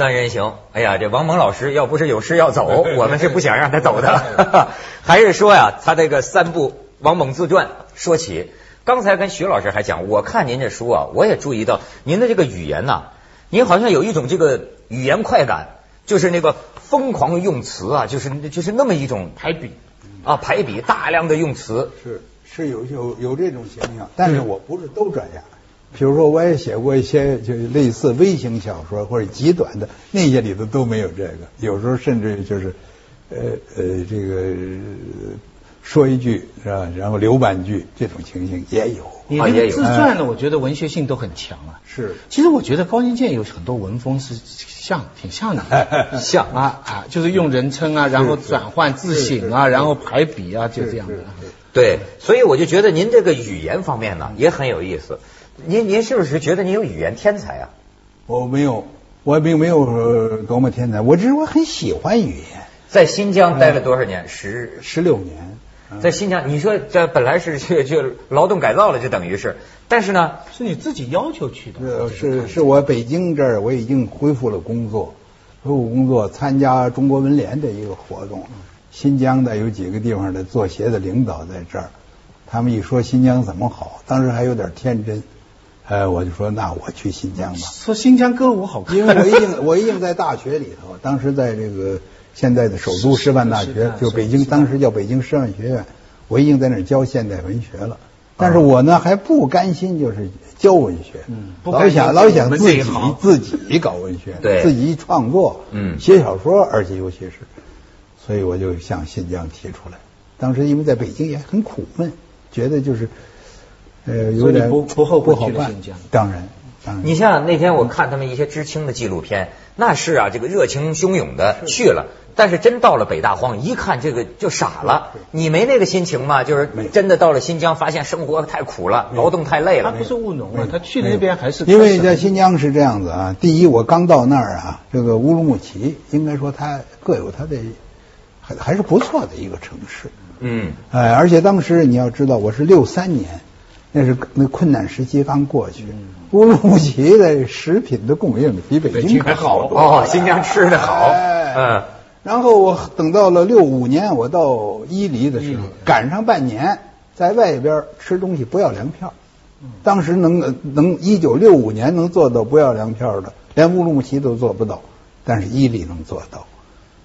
江三人行，哎呀，这王蒙老师要不是有事要走，我们是不想让他走的。还是说呀，他这个三部王蒙自传说起，刚才跟徐老师还讲，我看您这书啊，我也注意到您的这个语言呐、您好像有一种这个语言快感，就是那个疯狂用词啊，就是就是那么一种排比。啊排比，大量的用词。是是有有有这种现象，但是我不是都这样。比如说，我也写过一些就类似微型小说或者极短的，那些里头都没有这个。有时候甚至就是呃呃这个说一句是吧，然后留半句，这种情形也有。你这个自传呢，我觉得文学性都很强啊。是，其实我觉得高行健有很多文风是像，挺像的，像啊啊，就是用人称啊，然后转换自省啊，然后排比啊，就这样的。对，所以我就觉得您这个语言方面呢也很有意思。您您是不是觉得您有语言天才啊？我没有，我并没有多么天才，我只是我很喜欢语言。在新疆待了多少年？十十六年。在新疆，你说这本来是去去劳动改造了，就等于是，但是呢，是你自己要求去的。是是我北京这儿我已经恢复了工作，恢复工作，参加中国文联的一个活动。新疆的有几个地方的作协的领导在这儿，他们一说新疆怎么好，当时还有点天真，呃，我就说那我去新疆吧。说新疆歌舞好看，因为我已经 我已经在大学里头，当时在这个。现在的首都师范大学，就北京，当时叫北京师范学院，我已经在那儿教现代文学了。但是我呢还不甘心，就是教文学，嗯老想老想自己自己搞文学，对自己创作，嗯写小说，而且尤其是，所以我就向新疆提出来。当时因为在北京也很苦闷，觉得就是呃有点不不后不好办。新疆，当然。当然你像那天我看他们一些知青的纪录片，那是啊，这个热情汹涌的去了，但是真到了北大荒，一看这个就傻了。你没那个心情吗？就是真的到了新疆，发现生活太苦了，劳动太累了。他不是务农啊，他去那边还是因为在新疆是这样子啊。第一，我刚到那儿啊，这个乌鲁木齐应该说它各有它的还还是不错的一个城市。嗯，哎，而且当时你要知道，我是六三年。那是那困难时期刚过去，乌鲁木齐的食品的供应比北京还好哦，新疆吃的好，嗯。然后我等到了六五年，我到伊犁的时候，赶上半年，在外边吃东西不要粮票。当时能能一九六五年能做到不要粮票的，连乌鲁木齐都做不到，但是伊犁能做到。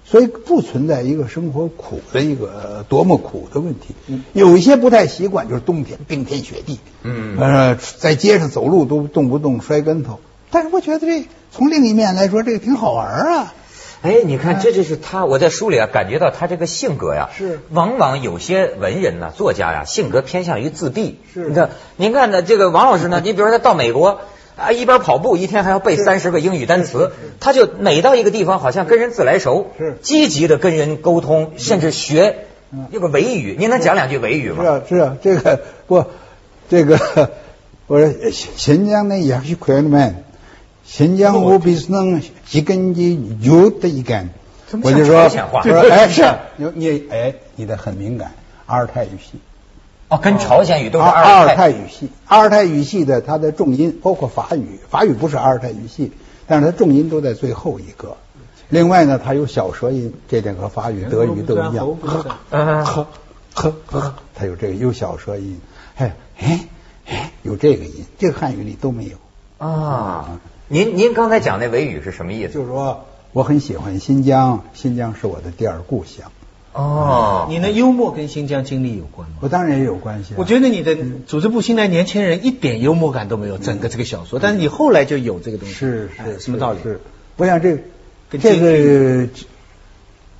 所以不存在一个生活苦的一个多么苦的问题，有一些不太习惯，就是冬天冰天雪地，嗯，呃，在街上走路都动不动摔跟头。但是我觉得这从另一面来说，这个挺好玩啊。哎，你看，这就是他，我在书里啊感觉到他这个性格呀，是往往有些文人呢、作家呀，性格偏向于自闭。是，你看，您看呢，这个王老师呢，你比如说他到美国。啊，一边跑步，一天还要背三十个英语单词，他就每到一个地方，好像跟人自来熟，是。积极的跟人沟通，甚至学这个维语。您能讲两句维语吗？是啊，是啊，这个不，这个我说新疆的也是快门，新疆我必须能几根筋有的一根，我就说，我说哎是，你你哎你的很敏感，阿尔泰语系。哦，跟朝鲜语都是阿阿尔泰语系，阿尔泰语系的它的重音包括法语，法语不是阿尔泰语系，但是它重音都在最后一个。另外呢，它有小舌音，这点和法语、德语都一样。呵呵呵呵，它有这个有小舌音，哎哎哎，有这个音，这个汉语里都没有。啊，您您刚才讲那维语是什么意思？就是说我很喜欢新疆，新疆是我的第二故乡。哦，你的幽默跟新疆经历有关吗？我当然也有关系。我觉得你的组织部新来年轻人一点幽默感都没有，整个这个小说，但是你后来就有这个东西。是是，什么道理？是，我想这这个，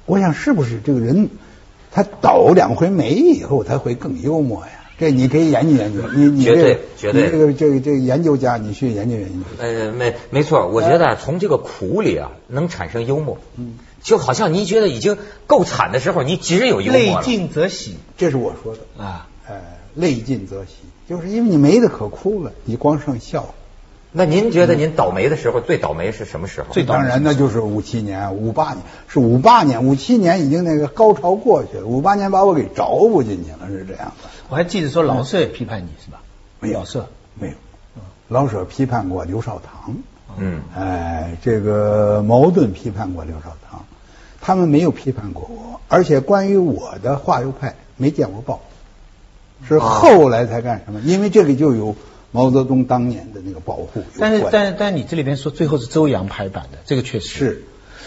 我想是不是这个人他倒两回霉以后，他会更幽默呀？这你可以研究研究。你你绝对绝对，这个这个这个研究家，你去研究研究。呃，没没错，我觉得从这个苦里啊，能产生幽默。嗯。就好像你觉得已经够惨的时候，你只有幽默泪尽则喜，这是我说的啊。呃，泪尽则喜，就是因为你没得可哭了，你光剩笑。那您觉得您倒霉的时候最倒霉是什么时候？最当然那就是五七年、五八年，是五八年、五七年已经那个高潮过去了，五八年把我给着不进去了，是这样的。我还记得说老舍也批判你是吧？没有老舍没有，老舍批判过刘少棠。嗯哎，这个矛盾批判过刘少棠，他们没有批判过我，而且关于我的华右派没见过报，是后来才干什么？因为这里就有毛泽东当年的那个保护。但是但是但是你这里边说最后是周扬拍板的，这个确实。是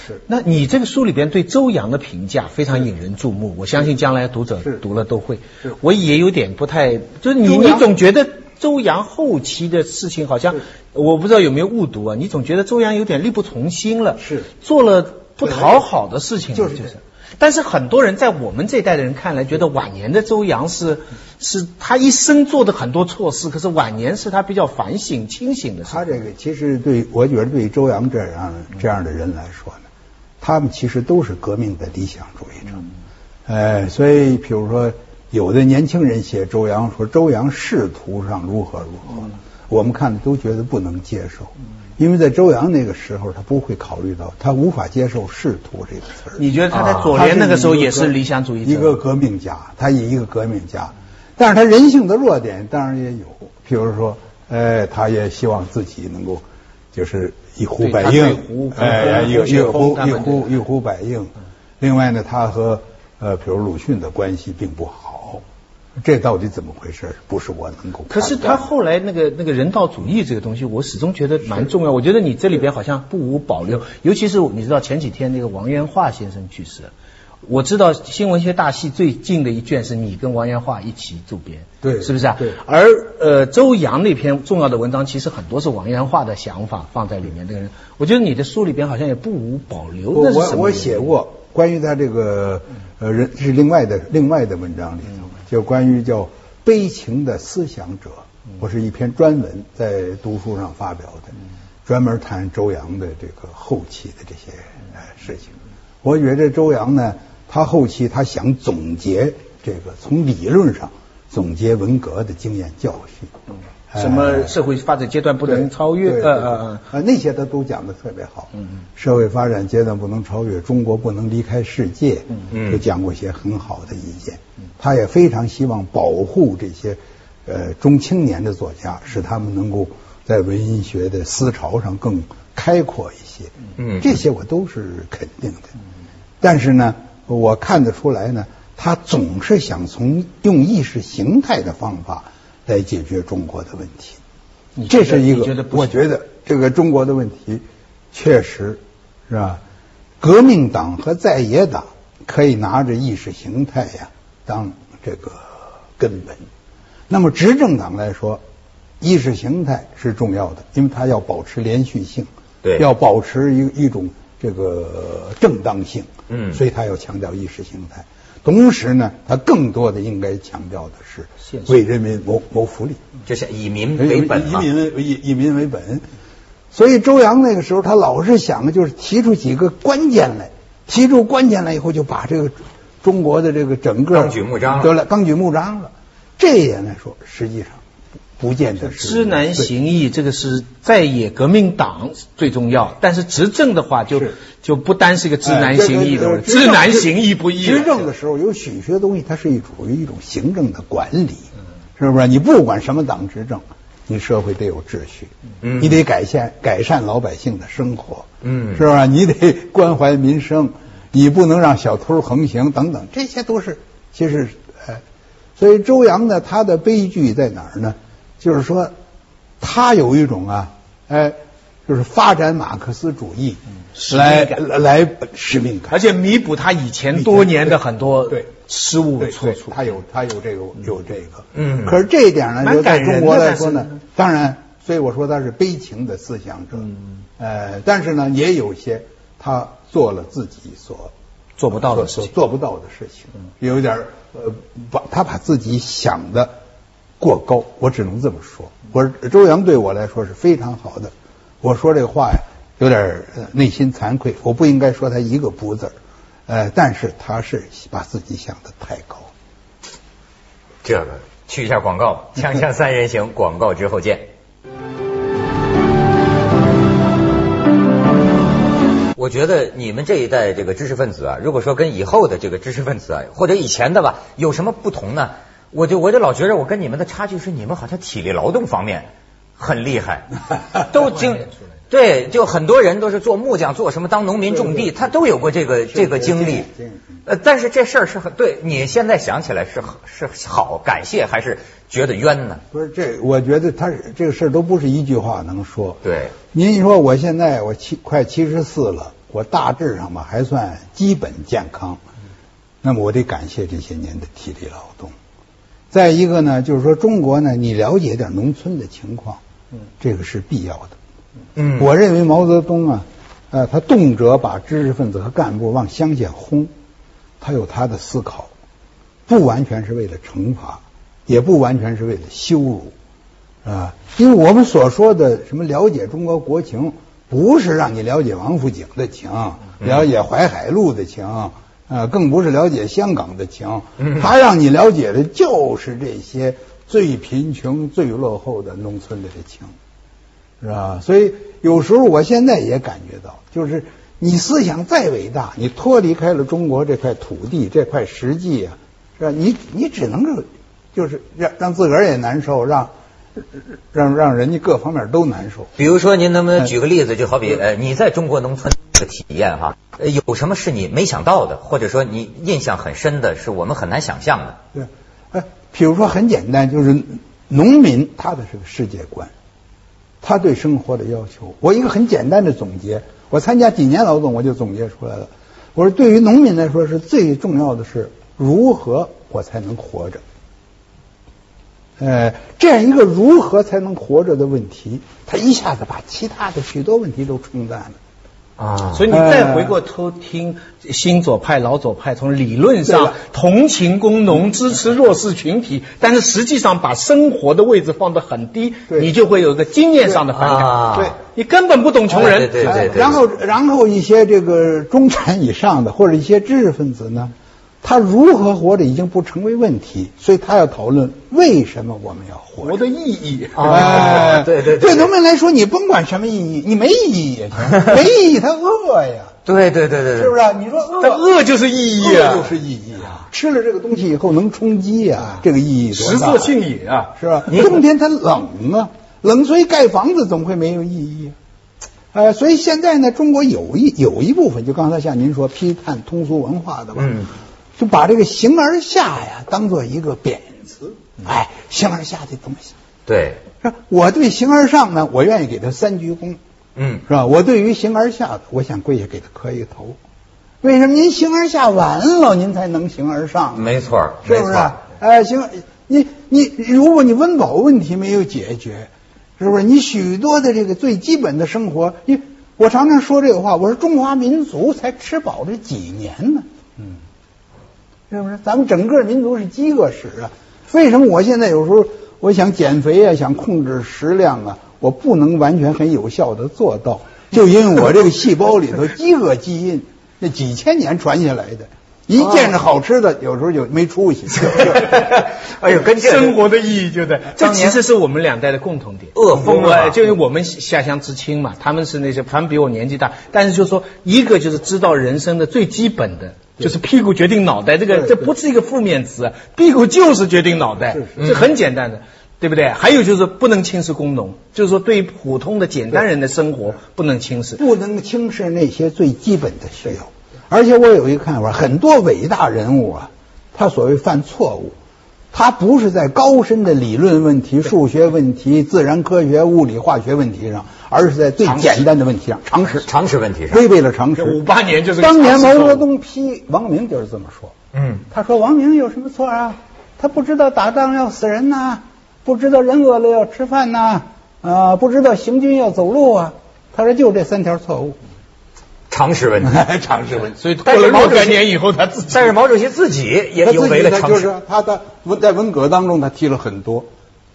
是。那你这个书里边对周扬的评价非常引人注目，我相信将来读者读了都会。是。我也有点不太，就是你你总觉得周扬后期的事情好像，我不知道有没有误读啊？你总觉得周扬有点力不从心了，是。做了不讨好的事情，就是就是。但是很多人在我们这一代的人看来，觉得晚年的周扬是是他一生做的很多错事，可是晚年是他比较反省清醒的他。这个其实对我觉得对周扬这样这样的人来说呢，他们其实都是革命的理想主义者。呃，所以比如说有的年轻人写周扬说周扬仕途上如何如何，我们看的都觉得不能接受，因为在周扬那个时候他不会考虑到，他无法接受仕途这个词儿。你觉得他在啊左联那个时候也是理想主义者？一个革命家，他以一个革命家，但是他人性的弱点当然也有，譬如说，呃，他也希望自己能够就是一呼百应胡，哎，胡一一呼一他们的呼一呼百应。另外呢，他和呃，比如鲁迅的关系并不好，这到底怎么回事？不是我能够可是他后来那个那个人道主义这个东西，我始终觉得蛮重要。我觉得你这里边好像不无保留，尤其是你知道前几天那个王元化先生去世了，我知道新文学大系最近的一卷是你跟王元化一起主编，对是不是啊？对而呃周扬那篇重要的文章，其实很多是王元化的想法放在里面。那个人，我觉得你的书里边好像也不无保留。我我写过关于他这个呃人是另外的另外的文章里头，就关于叫悲情的思想者，我是一篇专文在读书上发表的，专门谈周扬的这个后期的这些呃事情。我觉得周扬呢，他后期他想总结这个从理论上总结文革的经验教训。哎什么社会发展阶段不能超越？那些他都讲的特别好。嗯嗯社会发展阶段不能超越，中国不能离开世界。嗯嗯就讲过一些很好的意见。他也非常希望保护这些呃中青年的作家，使他们能够在文学的思潮上更开阔一些。嗯这些我都是肯定的。但是呢，我看得出来呢，他总是想从用意识形态的方法来解决中国的问题。这是一个，我觉得这个中国的问题确实是吧？革命党和在野党可以拿着意识形态呀当这个根本。那么执政党来说，意识形态是重要的，因为它要保持连续性，对要保持一一种这个正当性，嗯所以它要强调意识形态。同时呢，它更多的应该强调的是为人民谋谋福利。就是以民为本嘛。以民为以以民为本。所以周扬那个时候，他老是想的就是提出几个关键来，提出关键来以后，就把这个中国的这个整个纲举目张了。得了，纲举目张了。这一点来说，实际上不见得是知难行易，这个是在野革命党最重要，但是执政的话就是。就不单是一个知难行易的问题，哎知难行易不易。执政的时候有许多东西，它是一属于一种行政的管理，是不是？你不管什么党执政，你社会得有秩序，嗯。你得改善改善老百姓的生活，嗯。是吧？你得关怀民生，你不能让小偷横行等等，这些都是其实哎，所以周扬呢，他的悲剧在哪儿呢？就是说，他有一种啊，哎，就是发展马克思主义使命来感。来来使命感，而且弥补他以前多年的很多对失误对对错处。他有他有这个有这个，嗯。可是这一点呢，就在中国来说呢，当然，所以我说他是悲情的思想者，嗯。呃，但是呢，也有些他做了自己所做不到的事情。做不到的事情，有点儿呃，把他把自己想的过高，我只能这么说。我说周扬对我来说是非常好的，我说这个话呀，有点儿呃内心惭愧，我不应该说他一个不字儿，呃，但是他是把自己想的太高。这个去一下广告，锵锵三人行，广告之后见。我觉得你们这一代这个知识分子啊，如果说跟以后的这个知识分子啊，或者以前的吧，有什么不同呢？我就我就老觉着我跟你们的差距是，你们好像体力劳动方面很厉害，都经对，就很多人都是做木匠，做什么当农民种地，他都有过这个这个经历。呃，但是这事儿是很对，你现在想起来是是好，感谢还是觉得冤呢？不是这，我觉得他这个事儿都不是一句话能说。对，您说我现在我七快七十四了，我大致上吧还算基本健康，那么我得感谢这些年的体力劳动。再一个呢，就是说中国呢，你了解点农村的情况，嗯，这个是必要的。嗯，我认为毛泽东啊，呃，他动辄把知识分子和干部往乡下轰，他有他的思考，不完全是为了惩罚，也不完全是为了羞辱啊。因为我们所说的什么了解中国国情，不是让你了解王府井的情，了解淮海路的情，啊，更不是了解香港的情，他让你了解的就是这些最贫穷、最落后的农村里的情。是吧？所以有时候我现在也感觉到，就是你思想再伟大，你脱离开了中国这块土地、这块实际啊，是吧？你你只能够就是让让自个儿也难受，让让让人家各方面都难受。比如说，您能不能举个例子？就好比呃，你在中国农村的体验哈，有什么是你没想到的，或者说你印象很深的，是我们很难想象的？对，哎，比如说很简单，就是农民他的这个世界观。他对生活的要求，我一个很简单的总结，我参加几年劳动，我就总结出来了。我说，对于农民来说，是最重要的是如何我才能活着。呃，这样一个如何才能活着的问题，他一下子把其他的许多问题都冲淡了。啊，所以你再回过头听新左派、老左派，从理论上同情工农、支持弱势群体，但是实际上把生活的位置放得很低，你就会有一个经验上的反感。对，你根本不懂穷人。对对对。然后，然后一些这个中产以上的或者一些知识分子呢？他如何活着已经不成为问题，所以他要讨论为什么我们要活着的意义。啊，对对对，对农民来说，你甭管什么意义，你 没意义也行，没意义他饿呀。对对对对是不是？你说饿，饿就是意义啊，就是意义啊。吃了这个东西以后能充饥呀，这个意义？食色性也啊，是吧？冬天它冷啊，冷所以盖房子总会没有意义。呃，所以现在呢，中国有一有一部分，就刚才像您说批判通俗文化的吧。嗯。就把这个形而下呀当做一个贬词，哎，形而下的东西，对，是吧？我对形而上呢，我愿意给他三鞠躬，嗯，是吧？我对于形而下的，我想跪下给他磕一个头。为什么您形而下完了，您才能形而上？没错，是不是？哎，行，你你，如果你温饱问题没有解决，是不是？你许多的这个最基本的生活，你我常常说这个话，我说中华民族才吃饱这几年呢，嗯。是不是？咱们整个民族是饥饿史啊！为什么我现在有时候我想减肥啊，想控制食量啊，我不能完全很有效的做到，就因为我这个细胞里头饥饿基因那几千年传下来的，一见着好吃的，有时候就没出息。哎呦，跟生活的意义就在这，其实是我们两代的共同点。饿疯了，就是我们下乡知青嘛，他们是那些，他们比我年纪大，但是就说一个就是知道人生的最基本的。就是屁股决定脑袋，这个这不是一个负面词，屁股就是决定脑袋，这很简单的，对不对？还有就是不能轻视工农，就是说对于普通的简单人的生活不能轻视，不能轻视那些最基本的需要。而且我有一个看法，很多伟大人物啊，他所谓犯错误。他不是在高深的理论问题、数学问题、自然科学、物理化学问题上，而是在最简单的问题上，常识、常识问题上，违背了常识。五八年就是当年毛泽东批王明就是这么说。嗯，他说王明有什么错啊？他不知道打仗要死人呐，不知道人饿了要吃饭呐，啊，不知道行军要走路啊。他说就这三条错误。常识问题，常识问题。所以过了若干年以后，他自己但是毛主席自己也有为了常识。他的文在文革当中，他提了很多，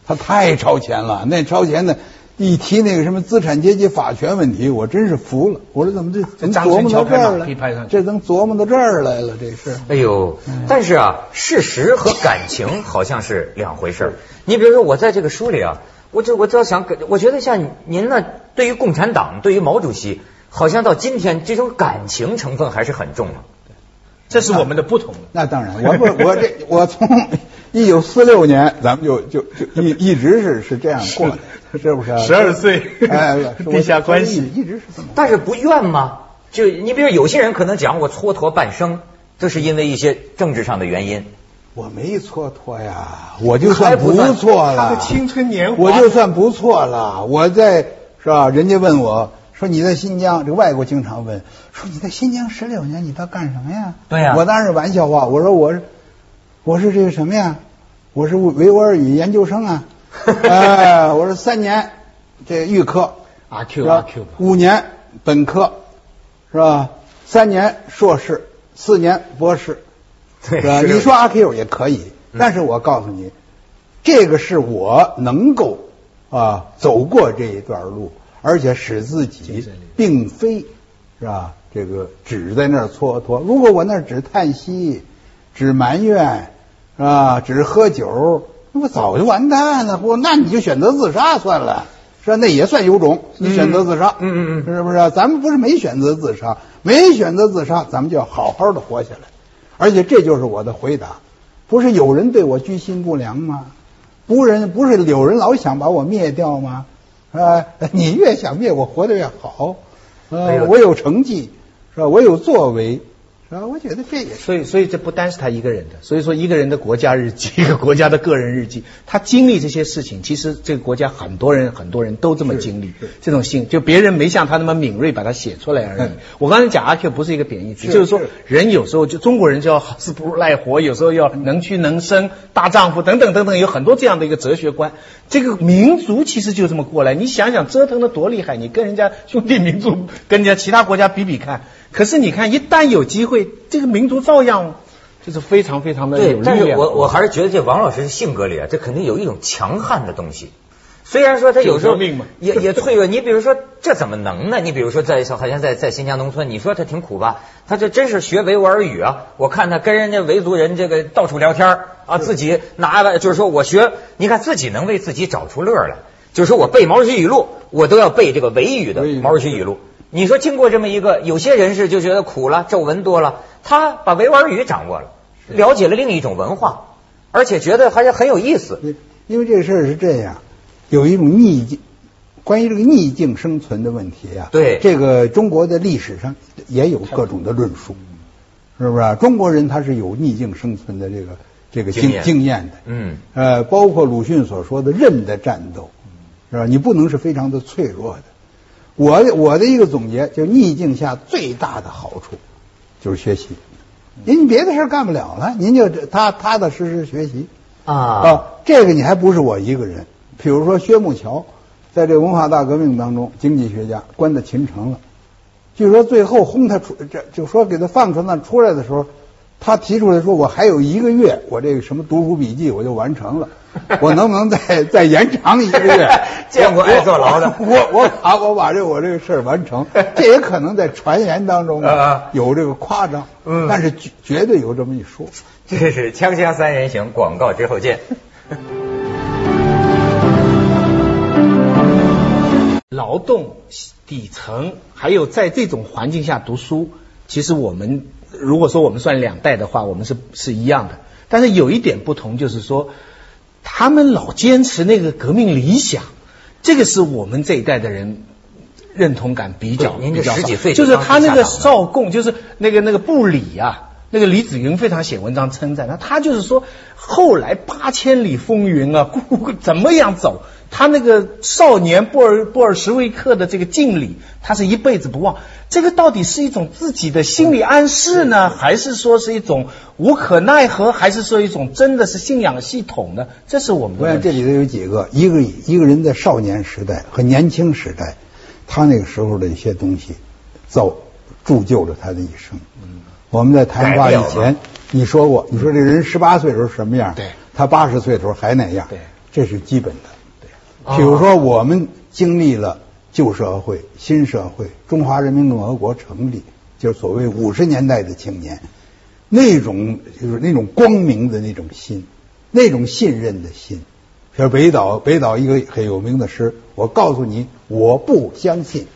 他太超前了。那超前的，一提那个什么资产阶级法权问题，我真是服了。我说怎么这怎么琢磨到这儿了？这能琢磨到这儿来了？这是。哎呦，但是啊，事实和感情好像是两回事。你比如说，我在这个书里啊，我就我就想，我觉得像您呢，对于共产党，对于毛主席。好像到今天，这种感情成分还是很重的。这是我们的不同。那当然，我不，我这我从一九四六年，咱们就就就一一直是是这样过的。是不是？十二岁，哎，地下关系一直是这么。但是不怨吗？就你比如有些人可能讲我蹉跎半生，这是因为一些政治上的原因。我没蹉跎呀，我就算不错了。他的青春年华，我就算不错了。我在是吧？人家问我说你在新疆，这个外国经常问说你在新疆十六年，你到干什么呀？对呀。我当然是玩笑话，我说我是我是这个什么呀？我是维吾尔语研究生啊。哎，我说三年这预科阿 Q 阿 Q，五年本科是吧？三年硕士，四年博士。对吧？你说阿 Q 也可以，但是我告诉你，这个是我能够啊走过这一段路，而且使自己并非是吧？这个只在那儿蹉跎。如果我那只叹息，只埋怨，是吧？只喝酒，那不早就完蛋了？不，那你就选择自杀算了，是吧？那也算有种，你选择自杀，嗯嗯嗯，是不是？咱们不是没选择自杀，没选择自杀，咱们就要好好的活下来。而且这就是我的回答，不是有人对我居心不良吗？不人不是有人老想把我灭掉吗？啊，你越想灭我，活得越好。啊，我有成绩，是吧？我有作为。啊，我觉得这也所以，所以这不单是他一个人的。所以说，一个人的国家日记，一个国家的个人日记，他经历这些事情，其实这个国家很多人很多人都这么经历。这种性，就别人没像他那么敏锐，把它写出来而已。我刚才讲阿 Q 不是一个贬义词，就是说人有时候就中国人就要好死不如赖活，有时候要能屈能伸，大丈夫等等等等，有很多这样的一个哲学观。这个民族其实就这么过来。你想想折腾的多厉害，你跟人家兄弟民族，跟人家其他国家比比看。可是你看，一旦有机会，这个民族照样就是非常非常的有力量。但是我我还是觉得这王老师性格里啊，这肯定有一种强悍的东西。虽然说他有时候也也脆弱，你比如说这怎么能呢？你比如说在好像在在新疆农村，你说他挺苦吧？他这真是学维吾尔语啊！我看他跟人家维族人这个到处聊天啊，自己拿就是说我学，你看自己能为自己找出乐来。就是说我背毛主席语录，我都要背这个维语的毛主席语录。你说经过这么一个，有些人是就觉得苦了，皱纹多了，他把维吾尔语掌握了，了解了另一种文化，而且觉得还是很有意思。因为这个事儿是这样，有一种逆境，关于这个逆境生存的问题啊，对这个中国的历史上也有各种的论述，是不是？中国人他是有逆境生存的这个这个经经验的，嗯，呃，包括鲁迅所说的韧的战斗，是吧？你不能是非常的脆弱的。我的我的一个总结，就逆境下最大的好处就是学习。您别的事干不了了，您就踏踏踏实实学习啊啊！这个你还不是我一个人。比如说薛木桥，在这文化大革命当中，经济学家关在秦城了。据说最后轰他出，这就说给他放出那出来的时候，他提出来说：“我还有一个月，我这个什么读书笔记我就完成了。” 我能不能再再延长一个月？见过爱坐牢的，我我把我把这我这个事儿完成，这也可能在传言当中啊有这个夸张，嗯，但是绝绝对有这么一说。这是锵锵三人行广告之后见。劳动底层，还有在这种环境下读书，其实我们如果说我们算两代的话，我们是是一样的，但是有一点不同，就是说。他们老坚持那个革命理想，这个是我们这一代的人认同感比较您这十几岁就是他那个少共，就是那个那个布里啊，那个李子云非常写文章称赞他，他就是说后来八千里风云啊，怎么样走？他那个少年布尔布尔什维克的这个敬礼，他是一辈子不忘。这个到底是一种自己的心理暗示呢，还是说是一种无可奈何，还是说一种真的是信仰系统呢？这是我们。我想这里头有几个，一个一个人在少年时代和年轻时代，他那个时候的一些东西，造铸就了他的一生。嗯，我们在谈话以前，你说过，你说这人十八岁时候什么样？对，他八十岁的时候还那样？对，这是基本的。比如说，我们经历了旧社会、新社会，中华人民共和国成立，就是所谓五十年代的青年，那种就是那种光明的那种心，那种信任的心。比如北岛，北岛一个很有名的诗，我告诉你，我不相信。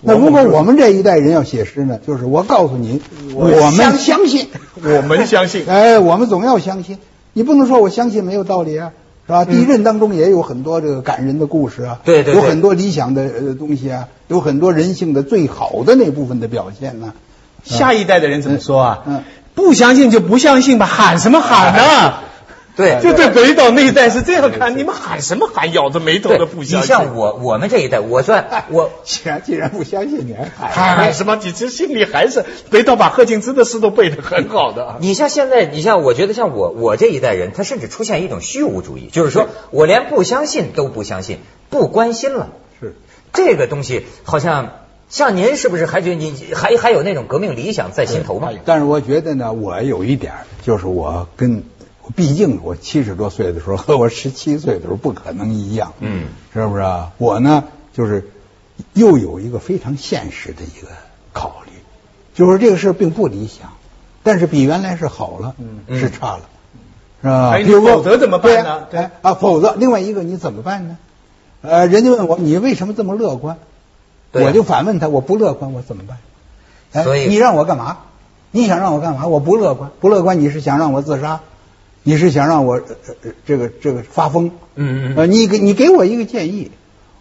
那如果我们这一代人要写诗呢，就是我告诉你，我们相信，我们相信。哎，我们总要相信，你不能说我相信没有道理啊。是吧？地震当中也有很多这个感人的故事啊，对对对有很多理想的呃东西啊，有很多人性的最好的那部分的表现呢。下一代的人怎么说啊？嗯不相信就不相信吧，喊什么喊呢？对就对北岛那一代是这样看，你们喊什么喊？咬着眉头对的不相信。你像我我们这一代，我算我 既然既然不相信，你还喊喊什么？你其实心里还是北岛把贺敬之的诗都背得很好的。你像现在，你像我觉得像我我这一代人，他甚至出现一种虚无主义，就是说我连不相信都不相信，不关心了。是这个东西好像像您是不是还觉得你还还有那种革命理想在心头吗？但是我觉得呢，我有一点就是我跟，毕竟我七十多岁的时候和我十七岁的时候不可能一样，嗯，是不是啊？我呢，就是又有一个非常现实的一个考虑，就是这个事儿并不理想，但是比原来是好了，嗯是差了，是吧？哎否则怎么办呢对啊否则另外一个你怎么办呢？呃，人家问我你为什么这么乐观，我就反问他，我不乐观我怎么办？哎所以你让我干嘛？你想让我干嘛？我不乐观，不乐观，你是想让我自杀？你是想让我、呃呃、这个这个发疯？嗯嗯呃，你给你给我一个建议，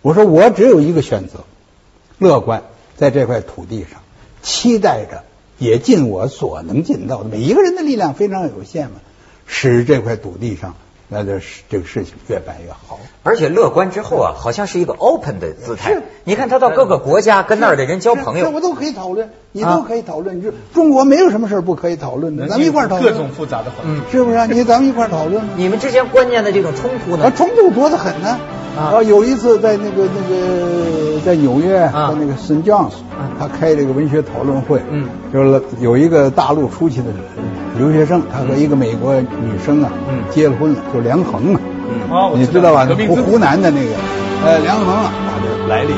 我说我只有一个选择，乐观，在这块土地上，期待着也尽我所能尽到的，每一个人的力量非常有限嘛，使这块土地上那这这个事情越办越好。而且乐观之后啊，好像是一个 open 的姿态是。你看他到各个国家跟那儿的人交朋友，这我都可以讨论，你啊都可以讨论。这中国没有什么事儿不可以讨论的，咱们一块儿讨论。各种复杂的环境。嗯，是不是啊？你咱们一块儿讨论。你们之间观念的这种冲突啊，呢？冲突多得很呢。啊有一次在那个那个在纽约，啊在那个 St. John's，啊他开这个文学讨论会，嗯，就是有一个大陆出去的留学生，他和一个美国女生啊，嗯结了婚了，就梁恒啊，嗯哦你知道吧？湖湖南的那个，呃，梁恒啊，他的来历。